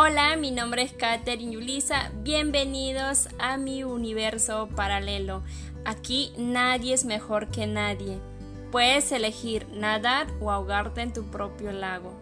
Hola, mi nombre es Katherine Yulisa. Bienvenidos a mi universo paralelo. Aquí nadie es mejor que nadie. Puedes elegir nadar o ahogarte en tu propio lago.